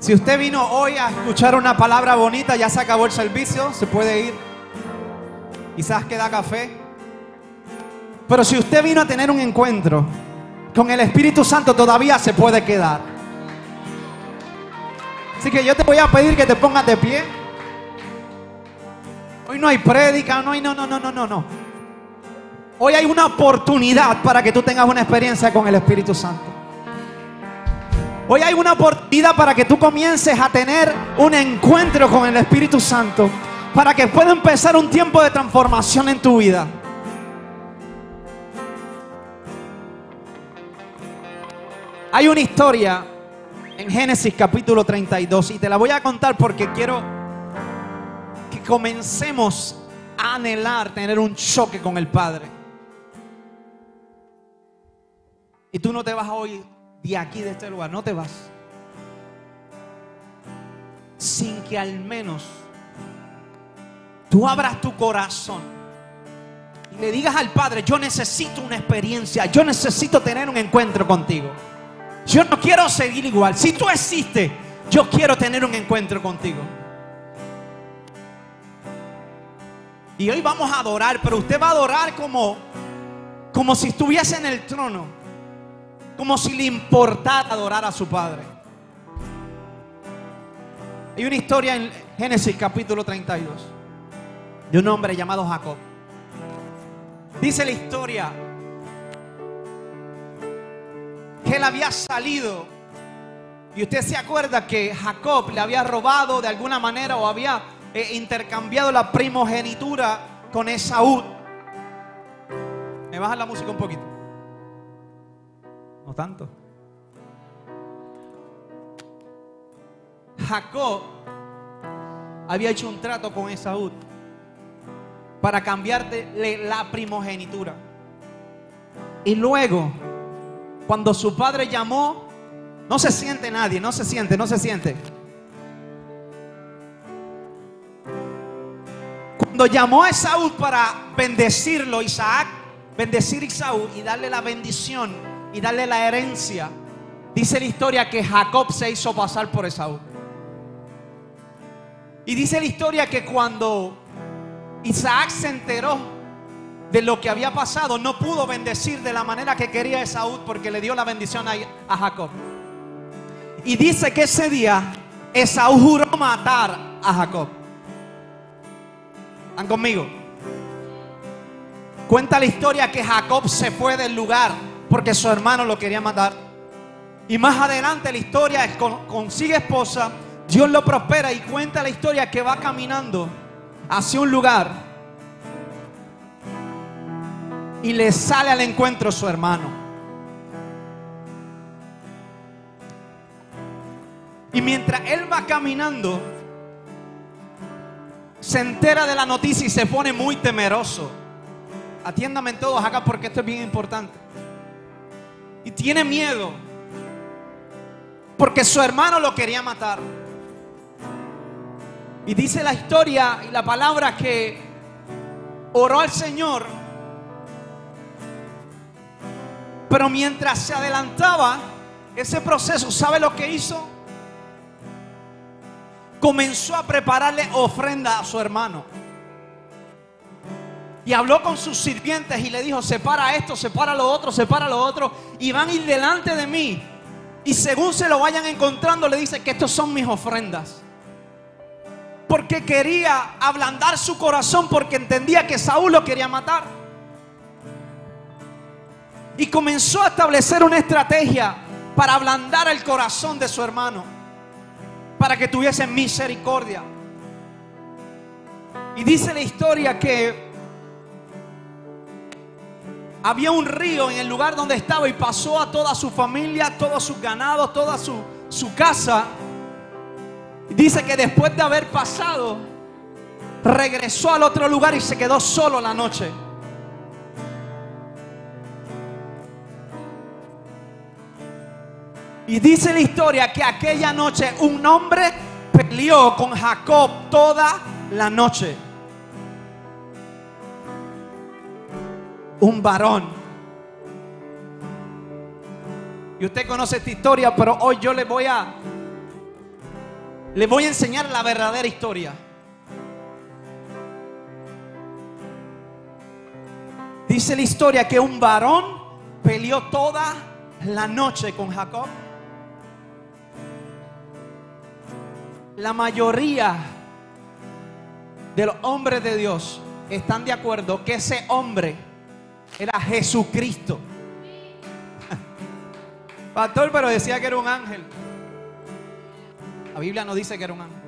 Si usted vino hoy a escuchar una palabra bonita, ya se acabó el servicio, se puede ir. Quizás queda café. Pero si usted vino a tener un encuentro con el Espíritu Santo, todavía se puede quedar. Así que yo te voy a pedir que te pongas de pie. Hoy no hay prédica, no hay no, no, no, no, no, no. Hoy hay una oportunidad para que tú tengas una experiencia con el Espíritu Santo. Hoy hay una oportunidad para que tú comiences a tener un encuentro con el Espíritu Santo. Para que pueda empezar un tiempo de transformación en tu vida. Hay una historia en Génesis capítulo 32 y te la voy a contar porque quiero que comencemos a anhelar tener un choque con el Padre. Y tú no te vas hoy de aquí, de este lugar, no te vas. Sin que al menos tú abras tu corazón y le digas al Padre, yo necesito una experiencia, yo necesito tener un encuentro contigo. Yo no quiero seguir igual. Si tú existes, yo quiero tener un encuentro contigo. Y hoy vamos a adorar, pero usted va a adorar como, como si estuviese en el trono. Como si le importara adorar a su Padre. Hay una historia en Génesis capítulo 32 de un hombre llamado Jacob. Dice la historia que él había salido. Y usted se acuerda que Jacob le había robado de alguna manera o había eh, intercambiado la primogenitura con Esaú. ¿Me baja la música un poquito? Tanto. Jacob había hecho un trato con Esaú para cambiarle la primogenitura. Y luego cuando su padre llamó, no se siente nadie, no se siente, no se siente. Cuando llamó a Esaú para bendecirlo, Isaac, bendecir a Esaú y darle la bendición y darle la herencia, dice la historia que Jacob se hizo pasar por Esaú. Y dice la historia que cuando Isaac se enteró de lo que había pasado, no pudo bendecir de la manera que quería Esaú porque le dio la bendición a, Jacob. Y dice que ese día Esaú juró matar a Jacob. ¿Están conmigo? Cuenta la historia que Jacob se fue del lugar porque su hermano lo quería matar. Y más adelante la historia consigue esposa, Dios lo prospera y cuenta la historia que va caminando hacia un lugar y le sale al encuentro su hermano. Y mientras él va caminando, se entera de la noticia y se pone muy temeroso. Atiéndame todos acá porque esto es bien importante. Y tiene miedo. Porque su hermano lo quería matar. Y dice la historia y la palabra que oró al Señor Pero mientras se adelantaba ese proceso, ¿sabe lo que hizo? Comenzó a prepararle ofrenda a su hermano. Y habló con sus sirvientes y le dijo, separa esto, separa lo otro, separa lo otro. Y van a ir delante de mí. Y según se lo vayan encontrando, le dice que estos son mis ofrendas. Porque quería ablandar su corazón porque entendía que Saúl lo quería matar y comenzó a establecer una estrategia para ablandar el corazón de su hermano, para que tuviese misericordia. Y dice la historia que había un río en el lugar donde estaba y pasó a toda su familia, todos sus ganados, toda su, su casa. Dice que después de haber pasado, regresó al otro lugar y se quedó solo la noche. Y dice la historia que aquella noche un hombre peleó con Jacob toda la noche. Un varón. Y usted conoce esta historia, pero hoy yo le voy a Le voy a enseñar la verdadera historia. Dice la historia que un varón peleó toda la noche con Jacob. La mayoría de los hombres de Dios están de acuerdo que ese hombre era Jesucristo. Pastor, pero decía que era un ángel. La Biblia no dice que era un ángel.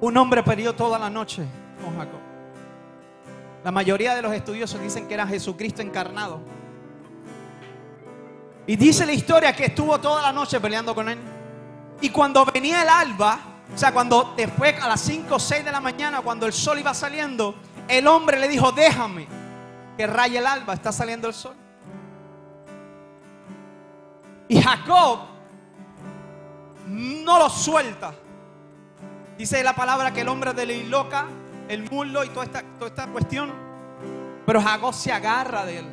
Un hombre peleó toda la noche con Jacob. La mayoría de los estudiosos dicen que era Jesucristo encarnado. Y dice la historia que estuvo toda la noche peleando con él. Y cuando venía el alba, o sea, cuando después a las 5 o 6 de la mañana, cuando el sol iba saliendo, el hombre le dijo, déjame que raye el alba, está saliendo el sol. Y Jacob no lo suelta. Dice la palabra que el hombre de loca, el muslo y toda esta, toda esta cuestión. Pero Jacob se agarra de él.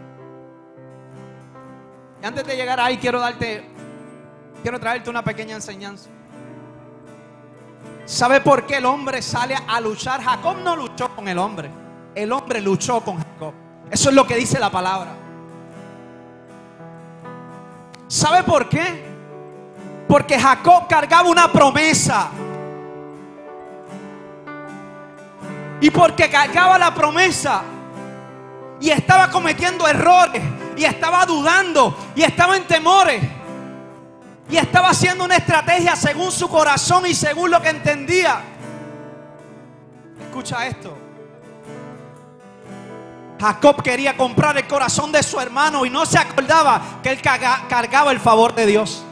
Y antes de llegar ahí, quiero darte, quiero traerte una pequeña enseñanza. ¿Sabe por qué el hombre sale a luchar? Jacob no luchó con el hombre. El hombre luchó con Jacob. Eso es lo que dice la palabra. ¿Sabe por qué? Porque Jacob cargaba una promesa. Y porque cargaba la promesa y estaba cometiendo errores y estaba dudando y estaba en temores y estaba haciendo una estrategia según su corazón y según lo que entendía. Escucha esto. Jacob quería comprar el corazón de su hermano y no se acordaba que él cargaba el favor de Dios.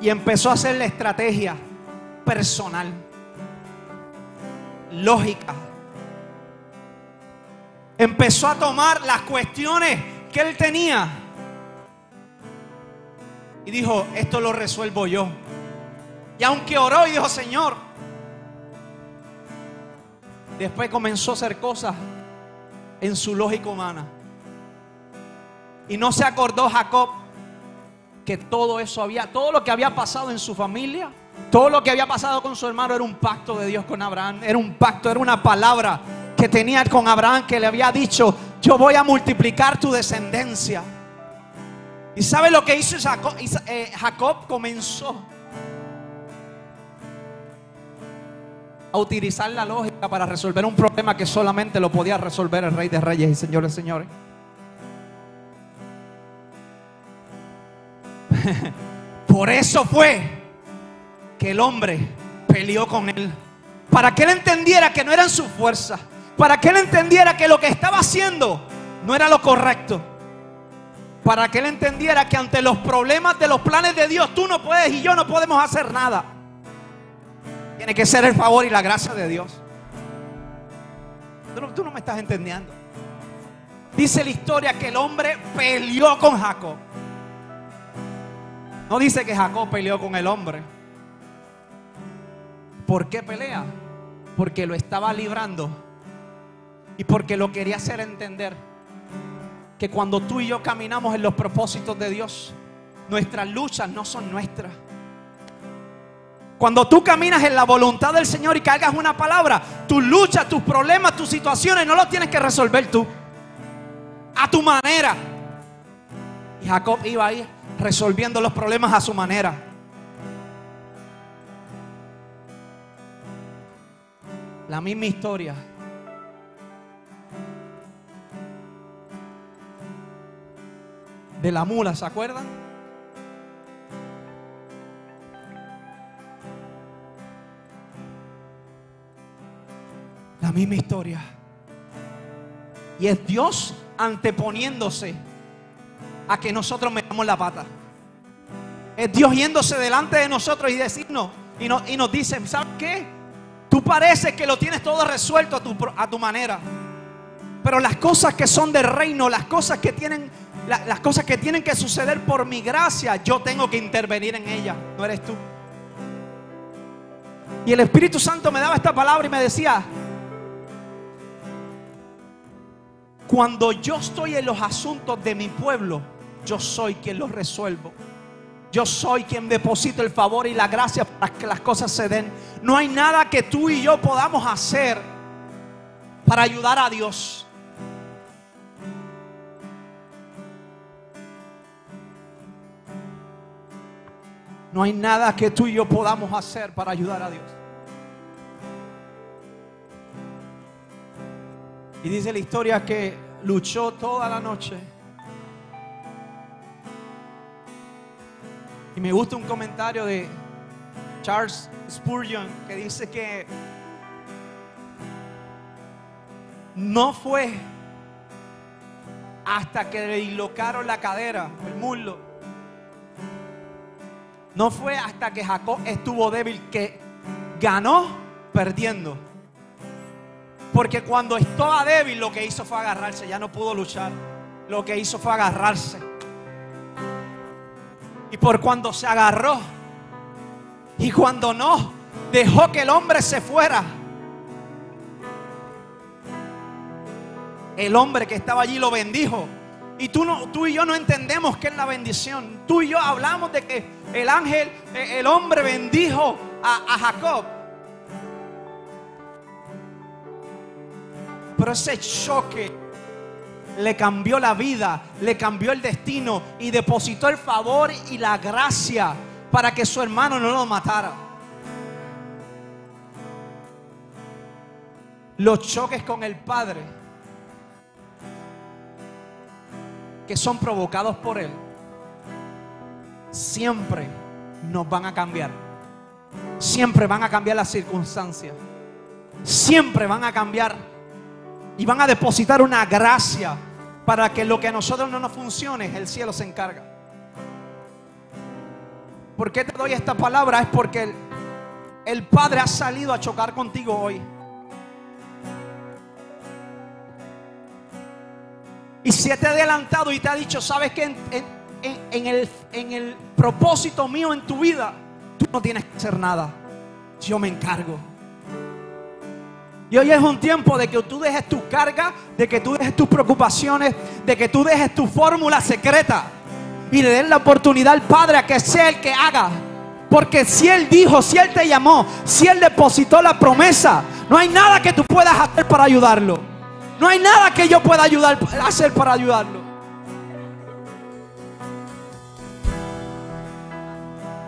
Y empezó a hacer la estrategia personal, lógica. Empezó a tomar las cuestiones que él tenía. Y dijo, esto lo resuelvo yo. Y aunque oró y dijo, Señor, después comenzó a hacer cosas en su lógica humana. Y no se acordó Jacob que todo eso había, todo lo que había pasado en su familia, todo lo que había pasado con su hermano era un pacto de Dios con Abraham, era un pacto, era una palabra que tenía con Abraham que le había dicho, yo voy a multiplicar tu descendencia. ¿Y sabe lo que hizo Jacob? Eh, Jacob comenzó a utilizar la lógica para resolver un problema que solamente lo podía resolver el Rey de Reyes y Señores, Señores. Por eso fue que el hombre peleó con él. Para que él entendiera que no eran su fuerza. Para que él entendiera que lo que estaba haciendo no era lo correcto. Para que él entendiera que ante los problemas de los planes de Dios tú no puedes y yo no podemos hacer nada. Tiene que ser el favor y la gracia de Dios. Tú no, no me estás entendiendo. Dice la historia que el hombre peleó con Jacob. No dice que Jacob peleó con el hombre. ¿Por qué pelea? Porque lo estaba librando y porque lo quería hacer entender que cuando tú y yo caminamos en los propósitos de Dios, nuestras luchas no son nuestras. Cuando tú caminas en la voluntad del Señor y cargas una palabra, tus luchas, tus problemas, tus situaciones no los tienes que resolver tú. A tu manera. Y Jacob iba ahí resolviendo los problemas a su manera. La misma historia. De la mula, ¿se acuerdan? La misma historia. Y es Dios anteponiéndose a que nosotros metamos la pata. Es Dios yéndose delante de nosotros y decirnos, y, nos dice, ¿sabes qué? Tú pareces que lo tienes todo resuelto a tu, manera. Pero las cosas que son del reino, las cosas que tienen, las cosas que tienen que suceder por mi gracia, yo tengo que intervenir en ellas, no eres tú. Y el Espíritu Santo me daba esta palabra y me decía, Cuando yo estoy en los asuntos de mi pueblo, yo soy quien los resuelvo. Yo soy quien deposito el favor y la gracia para que las cosas se den. No hay nada que tú y yo podamos hacer para ayudar a Dios. No hay nada que tú y yo podamos hacer para ayudar a Dios. Y dice la historia que luchó toda la noche. Y me gusta un comentario de Charles Spurgeon que dice que no fue hasta que le dislocaron la cadera, el muslo, no fue hasta que Jacob estuvo débil que ganó perdiendo. Porque cuando estaba débil lo que hizo fue agarrarse, ya no pudo luchar. Lo que hizo fue agarrarse. Y por cuando se agarró y cuando no, dejó que el hombre se fuera. El hombre que estaba allí lo bendijo. Y tú, no, tú y yo no entendemos qué es la bendición. Tú y yo hablamos de que el ángel, eh, el hombre bendijo a, a Jacob. Pero ese choque le cambió la vida, le cambió el destino y depositó el favor y la gracia para que su hermano no lo matara. Los choques con el Padre, que son provocados por Él, siempre nos van a cambiar. Siempre van a cambiar las circunstancias. Siempre van a cambiar y van a depositar una gracia para que lo que a nosotros no nos funcione, el cielo se encarga. ¿Por qué te doy esta palabra? Es porque el, Padre ha salido a chocar contigo hoy. Y si te ha adelantado y te ha dicho, sabes que en, el, en el propósito mío en tu vida, tú no tienes que hacer nada. Yo me encargo. Y hoy es un tiempo de que tú dejes tu carga, de que tú dejes tus preocupaciones, de que tú dejes tu fórmula secreta y le den la oportunidad al Padre a que sea el que haga. Porque si Él dijo, si Él te llamó, si Él depositó la promesa, no hay nada que tú puedas hacer para ayudarlo. No hay nada que yo pueda ayudar, hacer para ayudarlo.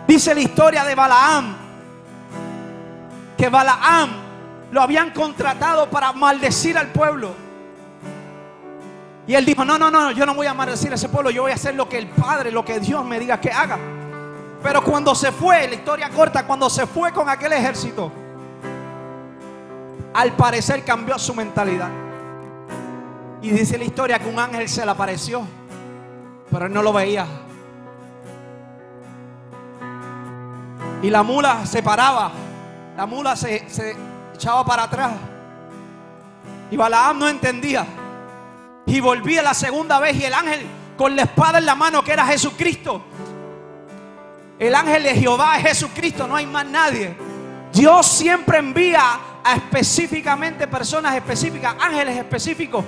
Dice la historia de Balaam. Que Balaam lo habían contratado para maldecir al pueblo. Y él dijo, no, no, no, yo no voy a maldecir a ese pueblo, yo voy a hacer lo que el Padre, lo que Dios me diga que haga. Pero cuando se fue, la historia corta, cuando se fue con aquel ejército, al parecer cambió su mentalidad. Y dice la historia que un ángel se le apareció, pero él no lo veía. Y la mula se paraba, la mula se, se echaba para atrás. Y Balaam no entendía. Y volvía la segunda vez y el ángel con la espada en la mano que era Jesucristo. El ángel de Jehová es Jesucristo, no hay más nadie. Dios siempre envía a específicamente personas específicas, ángeles específicos.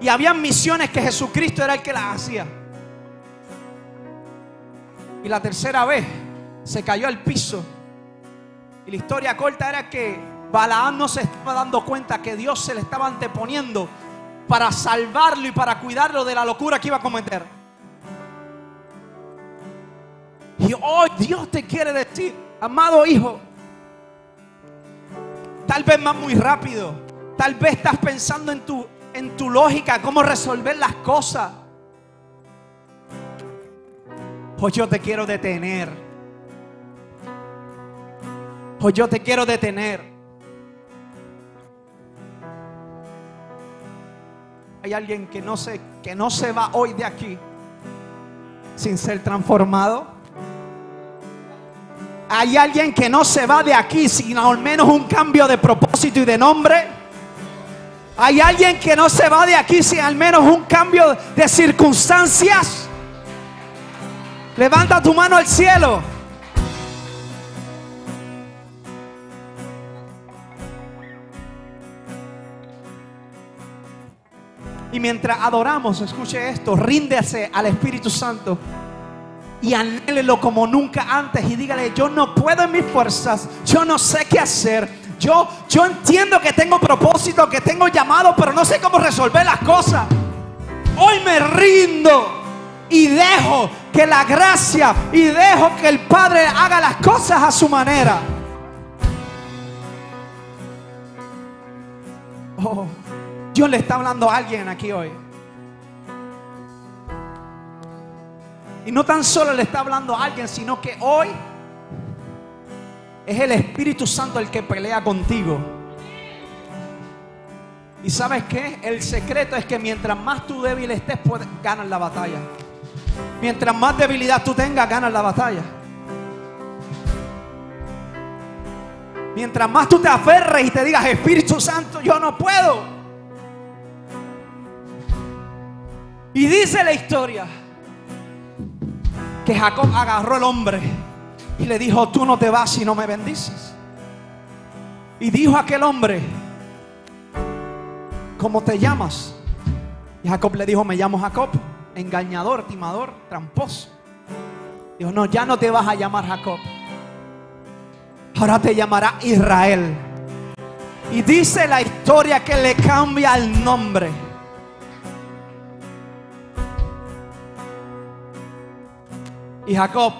Y había misiones que Jesucristo era el que las hacía. Y la tercera vez se cayó al piso. Y la historia corta era que Balaam no se estaba dando cuenta que Dios se le estaba anteponiendo para salvarlo y para cuidarlo de la locura que iba a cometer. Y hoy Dios te quiere decir, amado hijo, tal vez más muy rápido, tal vez estás pensando en tu, en tu lógica, cómo resolver las cosas. Hoy yo te quiero detener. Hoy yo te quiero detener. Hay alguien que no se, que no se va hoy de aquí sin ser transformado. Hay alguien que no se va de aquí sin al menos un cambio de propósito y de nombre. Hay alguien que no se va de aquí sin al menos un cambio de circunstancias. Levanta tu mano al cielo. Y mientras adoramos, escuche esto, ríndese al Espíritu Santo y anhélelo como nunca antes y dígale, yo no puedo en mis fuerzas, yo no sé qué hacer. Yo, yo entiendo que tengo propósito, que tengo llamado, pero no sé cómo resolver las cosas. Hoy me rindo y dejo que la gracia y dejo que el Padre haga las cosas a su manera. Oh, Dios le está hablando a alguien aquí hoy. Y no tan solo le está hablando a alguien, sino que hoy es el Espíritu Santo el que pelea contigo. ¿Y sabes qué? El secreto es que mientras más tú débil estés, puedes, ganas la batalla. Mientras más debilidad tú tengas, ganas la batalla. Mientras más tú te aferres y te digas, Espíritu Santo, yo no puedo. Y dice la historia que Jacob agarró al hombre y le dijo, tú no te vas si no me bendices. Y dijo aquel hombre, ¿cómo te llamas? Y Jacob le dijo, me llamo Jacob, engañador, timador, tramposo. Dijo, no, ya no te vas a llamar Jacob. Ahora te llamará Israel. Y dice la historia que le cambia el nombre. Y Jacob,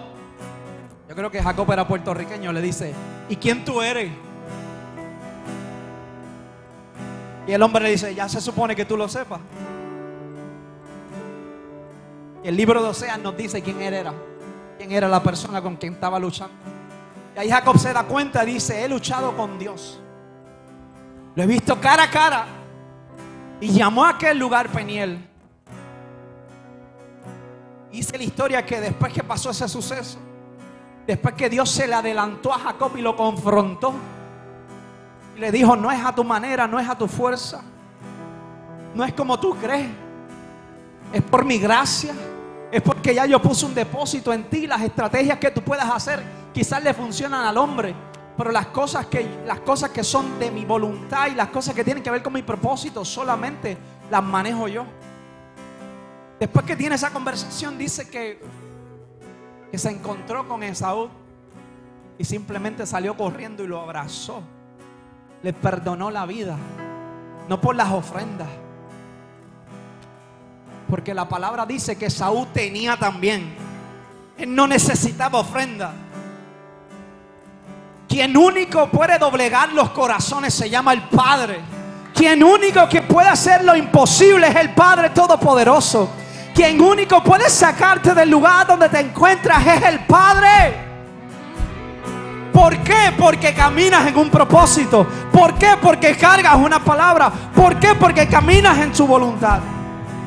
yo creo que Jacob era puertorriqueño, le dice, ¿y quién tú eres? Y el hombre le dice, ya se supone que tú lo sepas. Y el libro de Oseas nos dice quién él era, quién era la persona con quien estaba luchando. Y ahí Jacob se da cuenta dice, he luchado con Dios. Lo he visto cara a cara. Y llamó a aquel lugar Peniel. Dice la historia que después que pasó ese suceso, después que Dios se le adelantó a Jacob y lo confrontó, y le dijo, no es a tu manera, no es a tu fuerza, no es como tú crees, es por mi gracia, es porque ya yo puse un depósito en ti, las estrategias que tú puedas hacer quizás le funcionan al hombre, pero las cosas que las cosas que son de mi voluntad y las cosas que tienen que ver con mi propósito solamente las manejo yo. Después que tiene esa conversación, dice que, que se encontró con Esaú y simplemente salió corriendo y lo abrazó. Le perdonó la vida, no por las ofrendas. Porque la palabra dice que Esaú tenía también. Él no necesitaba ofrenda. Quien único puede doblegar los corazones se llama el Padre. Quien único que puede hacer lo imposible es el Padre Todopoderoso. Quien único puede sacarte del lugar donde te encuentras es el Padre. ¿Por qué? Porque caminas en un propósito. ¿Por qué? Porque cargas una palabra. ¿Por qué? Porque caminas en su voluntad.